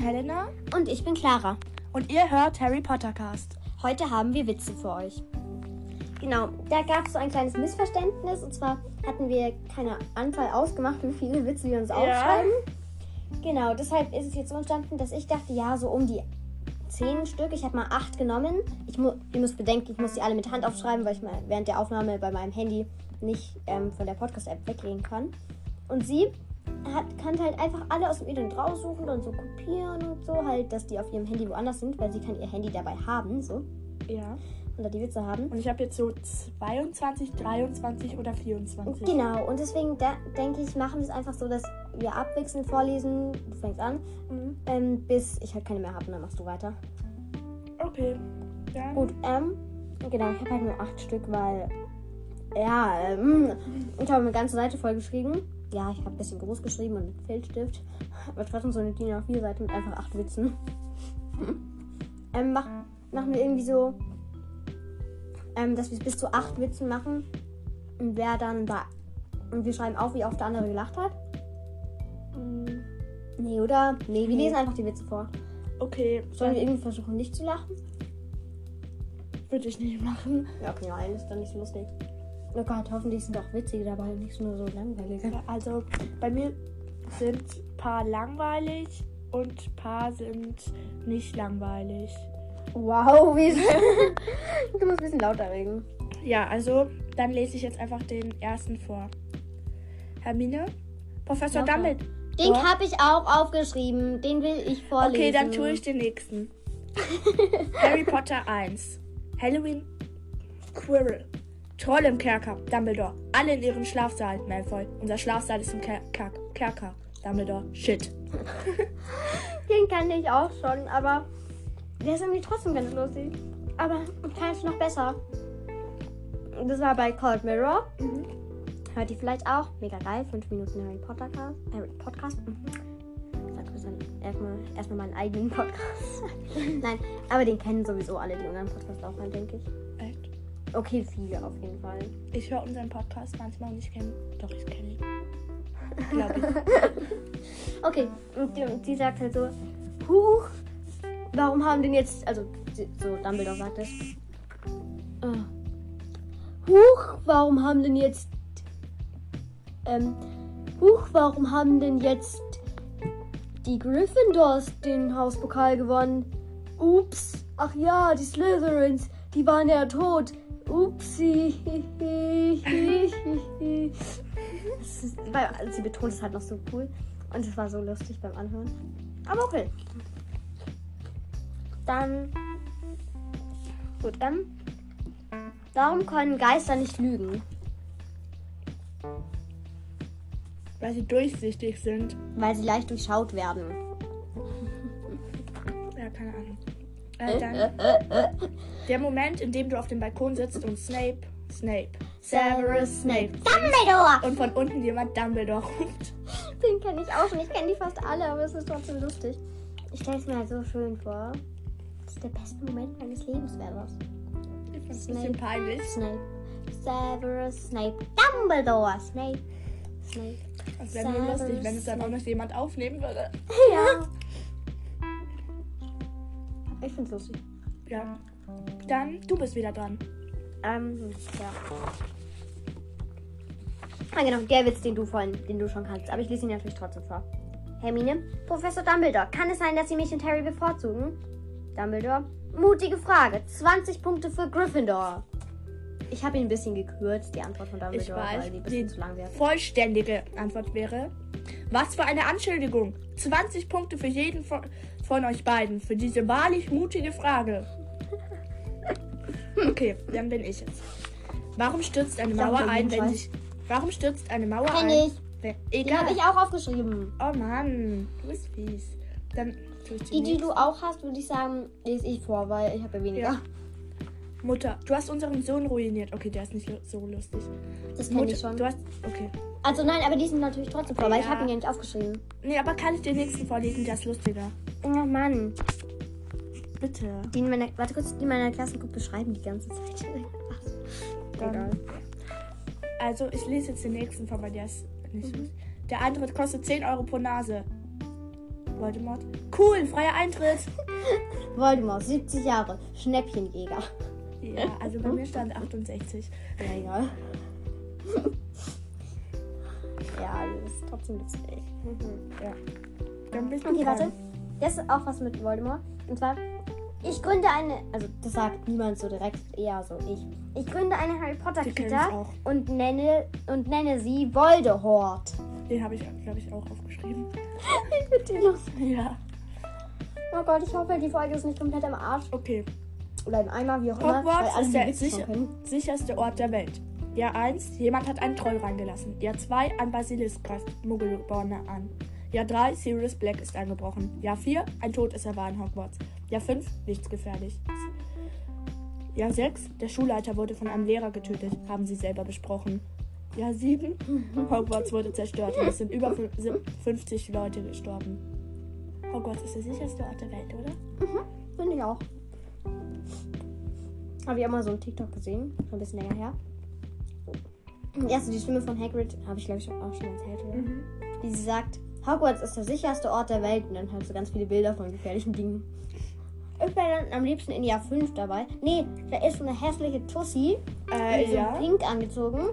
Bin Helena Und ich bin Clara. und ihr hört Harry Potter Cast. Heute haben wir Witze für euch. Genau, da gab es so ein kleines Missverständnis. Und zwar hatten wir keine Anzahl ausgemacht, wie viele Witze wir uns aufschreiben. Genau, deshalb ist es jetzt so entstanden, dass ich dachte, ja, so um die zehn Stück. Ich habe mal acht genommen. Ich mu ihr müsst bedenken, ich muss die alle mit Hand aufschreiben, weil ich mal während der Aufnahme bei meinem Handy nicht ähm, von der Podcast-App weggehen kann. Und sie hat, kann halt einfach alle aus dem Internet raussuchen und so kopieren und so, halt, dass die auf ihrem Handy woanders sind, weil sie kann ihr Handy dabei haben, so, Ja. und da die Witze haben. Und ich habe jetzt so 22, 23 oder 24. Genau, und deswegen da, denke ich, machen wir es einfach so, dass wir abwechselnd vorlesen. Du fängst an, Mhm. ähm, bis ich halt keine mehr habe und dann machst du weiter. Okay. Dann Gut, ähm, genau, ich habe halt nur acht Stück, weil, ja, ähm, ich habe eine ganze Seite voll geschrieben. Ja, ich habe ein bisschen groß geschrieben und mit Filzstift. Aber trotzdem so eine DIN A4-Seite mit einfach acht Witzen. ähm, mach, machen wir irgendwie so, ähm, dass wir es bis zu acht Witzen machen. Und wer dann da, und wir schreiben auf, wie oft der andere gelacht hat. Mm, Nee, oder? Nee, wir Nee. lesen einfach die Witze vor. Okay, Sollen wir irgendwie versuchen, nicht zu lachen? würde ich nicht machen. Ja, okay, nein, ist dann nicht so lustig. Oh Gott, hoffentlich sind auch witzige dabei und nicht nur so langweilige. Also bei mir sind ein paar langweilig und ein paar sind nicht langweilig. Wow, wie Du musst ein bisschen lauter reden. Ja, also dann lese ich jetzt einfach den ersten vor. Hermine? Professor. Dumbledore. Den habe ich auch aufgeschrieben. Den will ich vorlesen. Okay, dann tue ich den nächsten. Harry Potter 1. Halloween Quirrell. Troll im Kerker. Dumbledore. Alle in ihrem Schlafsaal. Malfoy. Unser Schlafsaal ist im Ker Ker Kerker. Dumbledore. Shit. Den kann ich auch schon, aber der ist irgendwie trotzdem ganz lustig. Aber ich kann es noch besser. Das war bei Cold Mirror. Hört ihr vielleicht auch? Mega geil. 5 Minuten Harry Potter Cast. Harry Podcast. Mhm. Erstmal, erstmal meinen eigenen Podcast. Nein, aber den kennen sowieso alle, die unseren Podcast auch hören, denke ich. Echt? Okay, viele auf jeden Fall. Ich höre unseren Podcast manchmal und ich kenne. Doch, ich kenne ihn. Glaube ich. Okay, und die, und die sagt halt so, Huch, warum haben denn jetzt, also so Dumbledore sagt es, äh, Huch, warum haben denn jetzt, ähm, Huch, warum haben denn jetzt die Gryffindors den Hauspokal gewonnen? Ups, ach ja, die Slytherins, die waren ja tot. Upsi. Ist, weil, sie betont es halt noch so cool. Und es war so lustig beim Anhören. Aber okay. Dann. Gut, ähm. Warum können Geister nicht lügen? Weil sie durchsichtig sind. Weil sie leicht durchschaut werden. Ja, keine Ahnung. Äh, dann der Moment, in dem du auf dem Balkon sitzt und Snape, Snape, Severus Snape Dumbledore! und von unten jemand Dumbledore ruft. Den kenne ich auch schon. Ich kenne die fast alle, aber es ist trotzdem lustig. Ich stelle es mir halt so schön vor. Das ist der beste Moment meines Lebens, wäre das. Ich find's ein Snape. bisschen peinlich. Snape. Severus Snape. Dumbledore. Snape. Snape. Das wäre nur lustig, wenn es dann auch noch jemand aufnehmen würde. Ja. Ich find's lustig. Ja. Dann, du bist wieder dran. Ähm, ja. Ah, genau, der Witz, den du vorhin, den du schon kannst. Aber ich lese ihn natürlich trotzdem vor. Hermine, Professor Dumbledore, kann es sein, dass Sie mich und Harry bevorzugen? Dumbledore, mutige Frage. 20 Punkte für Gryffindor. Ich habe ihn ein bisschen gekürzt, die Antwort von Dumbledore, Ich weiß, weil die ein bisschen die- zu lang wäre. Vollständige Antwort wäre: Was für eine Anschuldigung! 20 Punkte für jeden von, euch beiden für diese wahrlich mutige Frage. Okay, dann bin ich jetzt. Warum stürzt eine Mauer ein, wenn sich. Warum stürzt eine Mauer Kenn ein? ich. Egal. habe ich auch aufgeschrieben. Oh Mann, du bist fies. Dann tue ich Die, die du auch hast, würde ich sagen, lese ich vor, weil ich habe ja weniger. Ja. Mutter, du hast unseren Sohn ruiniert. Okay, der ist nicht so lustig. Das kenne Mutter, ich schon. du hast. Okay. Also nein, aber die sind natürlich trotzdem vor, weil ich Ja. habe ihn ja nicht aufgeschrieben. Nee, aber kann ich den nächsten vorlesen? Der ist lustiger. Oh Mann. Bitte. Die in meiner, warte kurz, die in meiner Klassengruppe schreiben die ganze Zeit. Ach, egal. Also, ich lese jetzt den nächsten vor, weil der ist nicht lustig. Der Eintritt kostet 10 Euro pro Nase. Voldemort. Cool, freier Eintritt. Voldemort, 70 Jahre, Schnäppchenjäger. Ja, also bei mir stand 68. Ja, egal. ja, das ist trotzdem lustig. Ja. Dann bist du Okay, warte. Das ist auch was mit Voldemort. Und zwar, ich gründe eine, also das sagt niemand so direkt, eher so ich. Ich gründe eine Harry Potter Die kenn ich Kita auch. und nenne und nenne sie Voldehort. Den habe ich, glaube ich, auch aufgeschrieben. Ich finde die lustig. Ja. Oh Gott, ich hoffe, die Folge ist nicht komplett am Arsch. Okay. Oder im Eimer, wie auch immer. Hogwarts alle ist die der Witze schon sicher, sicherste Ort der Welt. Jahr 1, jemand hat einen Troll reingelassen. Jahr 2, ein Basilisk greift Muggelborne an. Jahr 3, Sirius Black ist eingebrochen. Jahr 4, ein Todesser war in Hogwarts. Jahr 5, nichts Gefährliches. Jahr 6, der Schulleiter wurde von einem Lehrer getötet. Haben sie selber besprochen. Jahr 7, Hogwarts wurde zerstört und es sind über fün- sim- 50 Leute gestorben. Hogwarts ist der sicherste Ort der Welt, oder? Finde ich auch. Habe ich auch mal so einen TikTok gesehen, schon ein bisschen länger her. Erst die Stimme von Hagrid, habe ich glaube ich auch schon erzählt, oder? Wie sie sagt, Hogwarts ist der sicherste Ort der Welt und dann halt so ganz viele Bilder von gefährlichen Dingen. Ich wäre dann am liebsten in Jahr 5 dabei. Nee, da ist so eine hässliche Tussi, Äh, so ja. pink angezogen.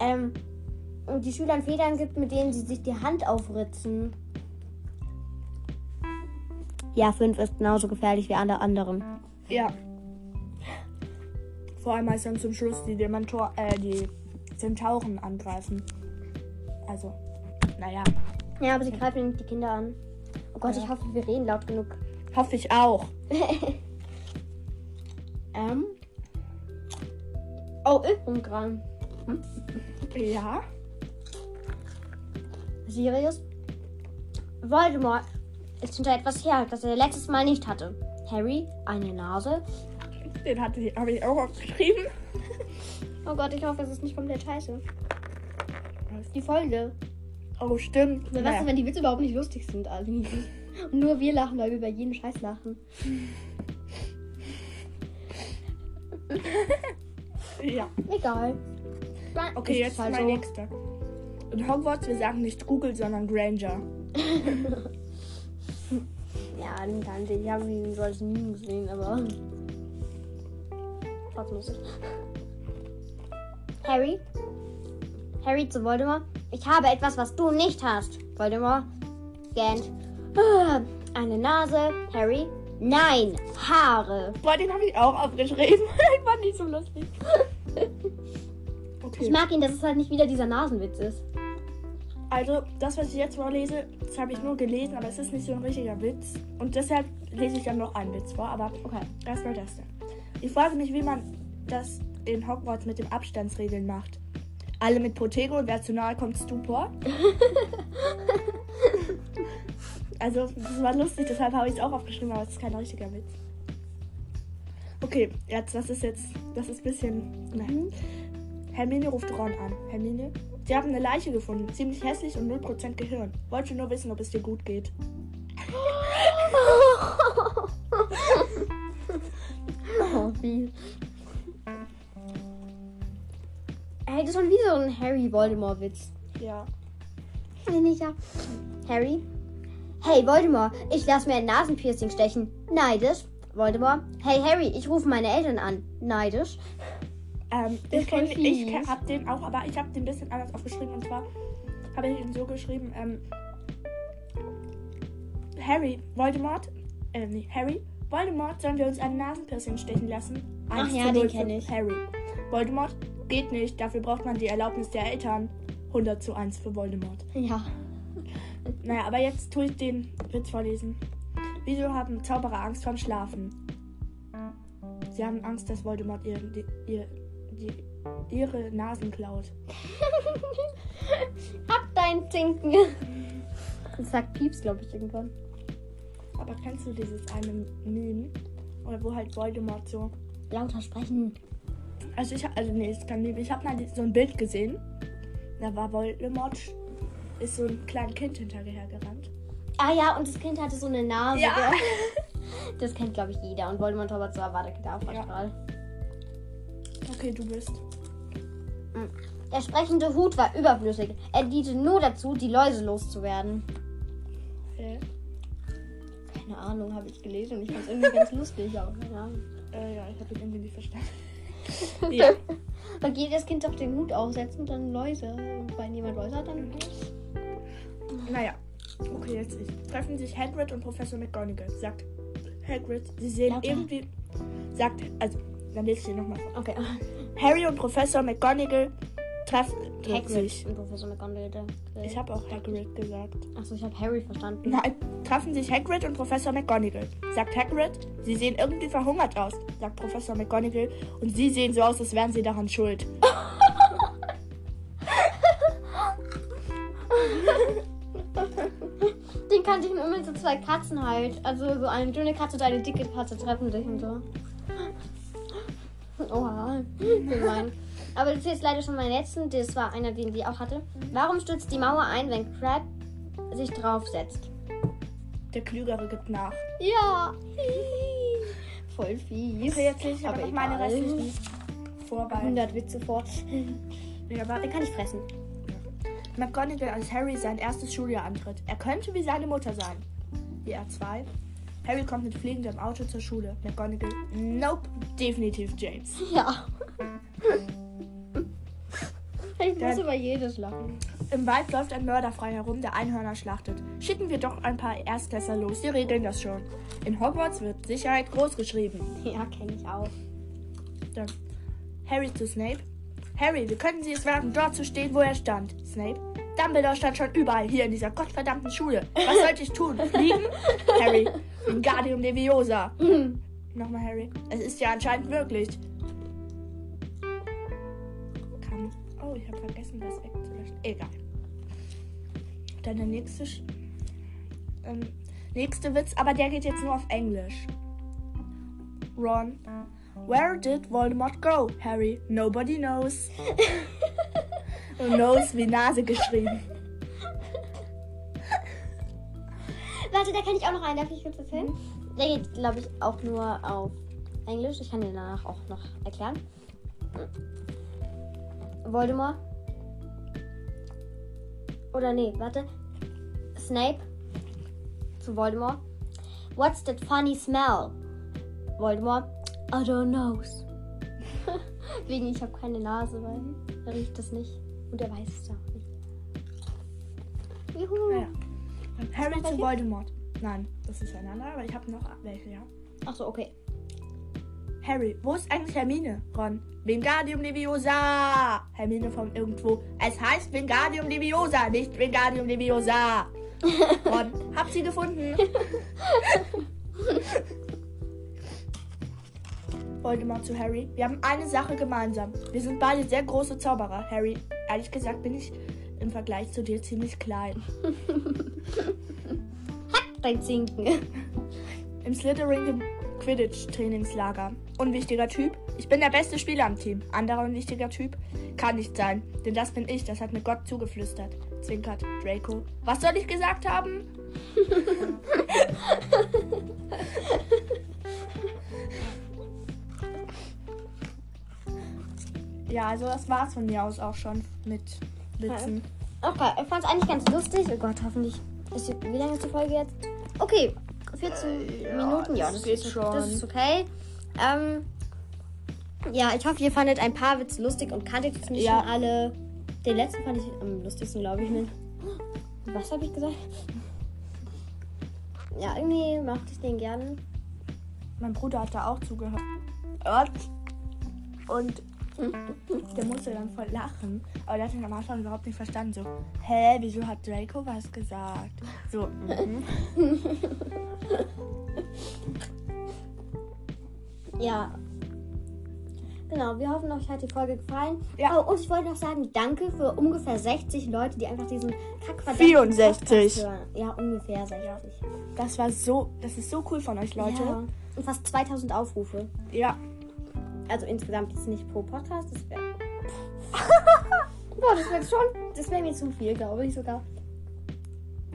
Ähm, und die Schülern Federn gibt, mit denen sie sich die Hand aufritzen. Ja, 5 ist genauso gefährlich wie alle anderen. Ja. Vor allem als dann zum Schluss die Dementor, äh, die Zentauren angreifen. Also, naja, Ja, aber sie greifen die Kinder an. Oh Gott, Ja. ich hoffe, wir reden laut genug. hoffe ich auch. Ähm. Oh, ich bin dran. Ja. Sirius? Voldemort ist hinter etwas her, das er letztes Mal nicht hatte. Harry, eine Nase. Den hatte ich, habe ich auch aufgeschrieben. Oh Gott, ich hoffe, es ist nicht komplett scheiße. Die Folge. Oh, stimmt. Wer weiß, wenn die Witze überhaupt nicht lustig sind, Ali. Und nur wir lachen, weil wir über jeden Scheiß lachen. Ja. Egal. Okay, Ist jetzt halt mein so. nächster. In Hogwarts, wir sagen nicht Google, sondern Granger. Ja, den kannte ich. Ich habe ihn so als Meme gesehen, aber. Trotzdem lustig. Harry? Harry zu Voldemort? Ich habe etwas, was du nicht hast. Voldemort? Gant. Ah, Eine Nase. Harry? Nein, Haare. Boah, den habe ich auch aufgeschrieben. ich fand nicht so lustig. Ich Okay. mag ihn, dass es halt nicht wieder dieser Nasenwitz ist. Also, das, was ich jetzt vorlese, das habe ich nur gelesen, aber es ist nicht so ein richtiger Witz. Und deshalb lese ich dann noch einen Witz vor. Aber Okay. erstmal das da. Ich frage mich, wie man das in Hogwarts mit dem Abstandsregeln macht. Alle mit Protego und wer zu nahe kommt, Stupor. also, das war lustig, deshalb habe ich es auch aufgeschrieben, aber es ist kein richtiger Witz. Okay, jetzt, das ist jetzt, das ist ein bisschen. Ne. Hermine ruft Ron an. Hermine, Sie haben eine Leiche gefunden, ziemlich hässlich und 0% Gehirn. Wollte nur wissen, ob es dir gut geht. das ist schon wie so ein Harry Voldemort-Witz. Ja. Bin ich ja. Harry? Hey Voldemort, ich lass mir ein Nasenpiercing stechen. Neidisch. Voldemort. Hey Harry, ich rufe meine Eltern an. Neidisch. Ähm, Das ich kenn, ich kenn, hab den auch, aber ich habe den ein bisschen anders aufgeschrieben. Und zwar habe ich ihn so geschrieben, ähm, Harry, Voldemort, äh, nee, Harry, Voldemort, sollen wir uns ein Nasenpiercing stechen lassen? Ach 1 ja, den 0 kenn für ich. Harry. Voldemort, geht nicht, dafür braucht man die Erlaubnis der Eltern. 100 zu 1 für Voldemort. Ja. Naja, aber jetzt tue ich den Witz vorlesen. Wieso haben Zauberer Angst vorm Schlafen? Sie haben Angst, dass Voldemort ihr, die, ihr, die, ihre Nasen klaut. Hab dein Zinken. Das sagt Pieps, glaube ich, irgendwann. Aber kennst du dieses eine Meme? Oder wo halt Voldemort so. Lauter sprechen. Also ich also nee, ist kein Meme. Ich habe mal so ein Bild gesehen. Da war Voldemort ist so ein kleines Kind hinterher gerannt. Ah ja, und das Kind hatte so eine Nase. Ja. Das kennt, glaube ich, jeder. Und Voldemort aber zwar war der Kadaverstrahl. Okay, du bist. Der sprechende Hut war überflüssig. Er diente nur dazu, die Läuse loszuwerden. Hä? Keine Ahnung, habe ich gelesen und ich fand es irgendwie ganz lustig, aber keine Ahnung. Äh, ja, ich habe ihn irgendwie nicht verstanden. ja. Weil jedes Kind auf den Hut aufsetzen und dann Läuse. Und wenn jemand Läuse hat, dann. Naja. Okay, jetzt ich. Treffen sich Hagrid und Professor McGonagall. Sagt Hagrid, sie sehen Lauter. irgendwie. Sagt, also, dann lese ich hier nochmal vor. Okay. Harry und Professor McGonagall treffen Hagrid sich. und Professor McGonagall. der- Ich habe auch Hagrid gesagt. Achso, ich habe Harry verstanden. Nein, treffen sich Hagrid und Professor McGonagall. Sagt Hagrid, sie sehen irgendwie verhungert aus, sagt Professor McGonagall. Und sie sehen so aus, als wären sie daran schuld. Den kannte ich nur mit so zwei Katzen halt. Also so eine dünne Katze und eine dicke Katze treffen sich und so. Oha, gemein. Aber das ist leider schon mein letzten. Das war einer, den sie auch hatte. Warum stürzt die Mauer ein, wenn Crab sich draufsetzt? Der Klügere gibt nach. Ja. Voll fies. Okay, jetzt lese ich aber Aber noch meine restlichen vorbei. 100 Witze fort. Ja, aber Den kann ich fressen. McGonagall als Harry sein erstes Schuljahr antritt. Er könnte wie seine Mutter sein. Er zwei. Harry kommt mit fliegendem Auto zur Schule. McGonagall, nope, definitiv James. Ja. Ich muss über jedes lachen. Im Wald läuft ein Mörder frei herum, der Einhörner schlachtet. Schicken wir doch ein paar Erstklässler los, die regeln das schon. In Hogwarts wird Sicherheit groß geschrieben. Ja, kenne ich auch. Dann Harry zu Snape. Harry, wie können Sie es wagen, dort zu stehen, wo er stand? Snape. Dumbledore stand schon überall hier in dieser gottverdammten Schule. Was sollte ich tun? Fliegen? Harry. Wingardium Leviosa. Nochmal Harry. Es ist ja anscheinend möglich. Ich habe vergessen, das wegzulöschen. Egal. Dann der nächste. Ähm, nächste Witz, aber der geht jetzt nur auf Englisch. Ron. Where did Voldemort go, Harry? Nobody knows. Und knows wie Nase geschrieben. Warte, da kann ich auch noch einen. Darf ich kurz erzählen? Der geht, glaube ich, auch nur auf Englisch. Ich kann den danach auch noch erklären. Voldemort. Oder nee, warte. Snape zu Voldemort. What's that funny smell? Voldemort. I don't know. Wegen ich habe keine Nase, weil er riecht das nicht. Und er weiß es auch nicht. Juhu. Naja. Und Harry zu? Voldemort. Nein, das ist ein anderer, aber ich habe noch welche, ja. Ach so, okay. Harry, wo ist eigentlich Hermine? Ron. Wingardium Leviosa! Hermine von irgendwo. Es heißt Wingardium Leviosa, nicht Wingardium Leviosa. Ron, hab sie gefunden. Voldemort zu Harry. Wir haben eine Sache gemeinsam. Wir sind beide sehr große Zauberer, Harry. Ehrlich gesagt bin ich im Vergleich zu dir ziemlich klein. Dein Zinken. Im Slytherin Quidditch-Trainingslager. Unwichtiger Typ. Ich bin der beste Spieler am Team. Anderer unwichtiger Typ. Kann nicht sein. Denn das bin ich. Das hat mir Gott zugeflüstert. Zwinkert Draco. Was soll ich gesagt haben? ja, also das war's von mir aus auch schon mit Witzen. Okay, ich fand es eigentlich ganz lustig. Oh Gott, hoffentlich. Ist wie lange ist die Folge jetzt? Okay, 14 Minuten. Ja, das geht ist, schon. das ist okay. Ähm, ja, ich hoffe, ihr fandet ein paar Witze lustig und kanntet jetzt nicht Ja. schon alle. Den letzten fand ich am lustigsten, glaube ich. Mit. Was habe ich gesagt? Ja, irgendwie mochte ich den gerne. Mein Bruder hat da auch zugehört. Und der musste dann voll lachen. Aber der hat ihn am Anfang überhaupt nicht verstanden. So, hä, wieso hat Draco was gesagt? So, mhm. Ja. Genau, wir hoffen, euch hat die Folge gefallen. Ja. Oh, und ich wollte noch sagen, danke für ungefähr 60 Leute, die einfach diesen kackverdammten 64. Podcast hören. Ja, ungefähr 60. das war so, das ist so cool von euch, Leute. Ja. Und fast 2000 Aufrufe. Ja. Also insgesamt jetzt nicht pro Podcast. Das wäre. Boah, das wäre schon. Das wäre mir zu viel, glaube ich sogar.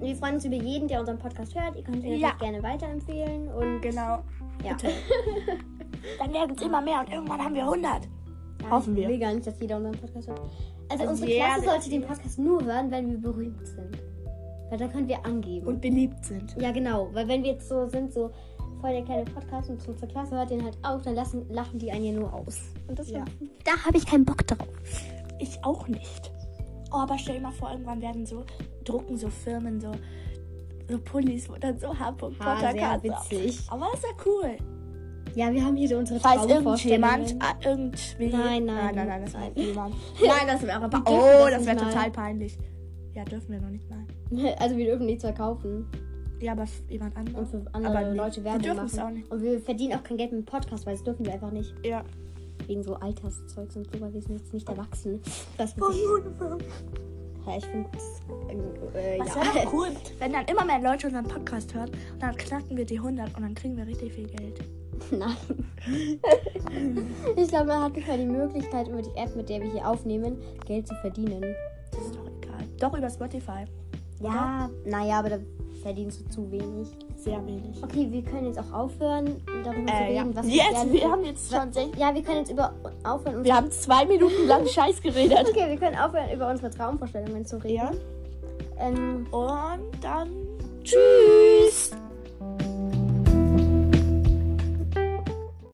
Wir freuen uns über jeden, der unseren Podcast hört. Ihr könnt ihn Ja. gerne weiterempfehlen. Und Genau. ja. Dann werden es immer mehr und irgendwann haben wir 100. Hoffen wir. Ich will gar nicht, dass jeder unseren Podcast hört. Also, Also unsere Klasse sollte den Podcast nur hören, wenn wir berühmt sind. Weil dann können wir angeben. Und beliebt sind. ja, genau. Weil wenn wir jetzt so sind, so voll der kleine Podcast und zur Klasse hört den halt auf, dann lassen, lachen die einen ja nur aus. Und das Ja. da habe ich keinen Bock drauf. Ich auch nicht. Oh, aber stell dir mal vor, irgendwann werden so, drucken so Firmen so, so Pullis, wo dann so Harry Ha, Potter sehr Cards witzig. Aber das wäre cool. Ja, wir haben hier so unsere Falls irgendjemand, ah, irgendwie. Nein, nein. Nein, nein, nein, das Nein. niemand. Nein, das wäre aber. Oh, das wäre total peinlich. Ja, dürfen wir noch nicht mal. Also wir dürfen nichts verkaufen Ja, aber f- jemand und anderes. für andere Aber Leute wir Werbung dürfen es auch nicht. Und wir verdienen auch kein Geld mit dem Podcast, weil das dürfen wir einfach nicht. Ja. Wegen so Alterszeugs und so, weil wir sind jetzt nicht erwachsen. Das Oh, nicht, ja, ich finde äh, Was ja. wäre cool, wenn dann immer mehr Leute unseren Podcast hören und dann knacken wir die 100 und dann kriegen wir richtig viel Geld. Nein. ich glaube, man hat nicht mal die Möglichkeit, über die App, mit der wir hier aufnehmen, Geld zu verdienen. Das ist doch egal. Doch über Spotify. Ja, naja, aber da verdienst du zu wenig. Sehr wenig. Okay, wir können jetzt auch aufhören, darüber zu Äh, ja. reden, was wir gerne... wir haben jetzt schon sech- ja, wir können jetzt über aufhören, Wir haben zwei Minuten lang Scheiß geredet. Okay, wir können aufhören, über unsere Traumvorstellungen zu reden. Ja. Ähm, Und dann tschüss.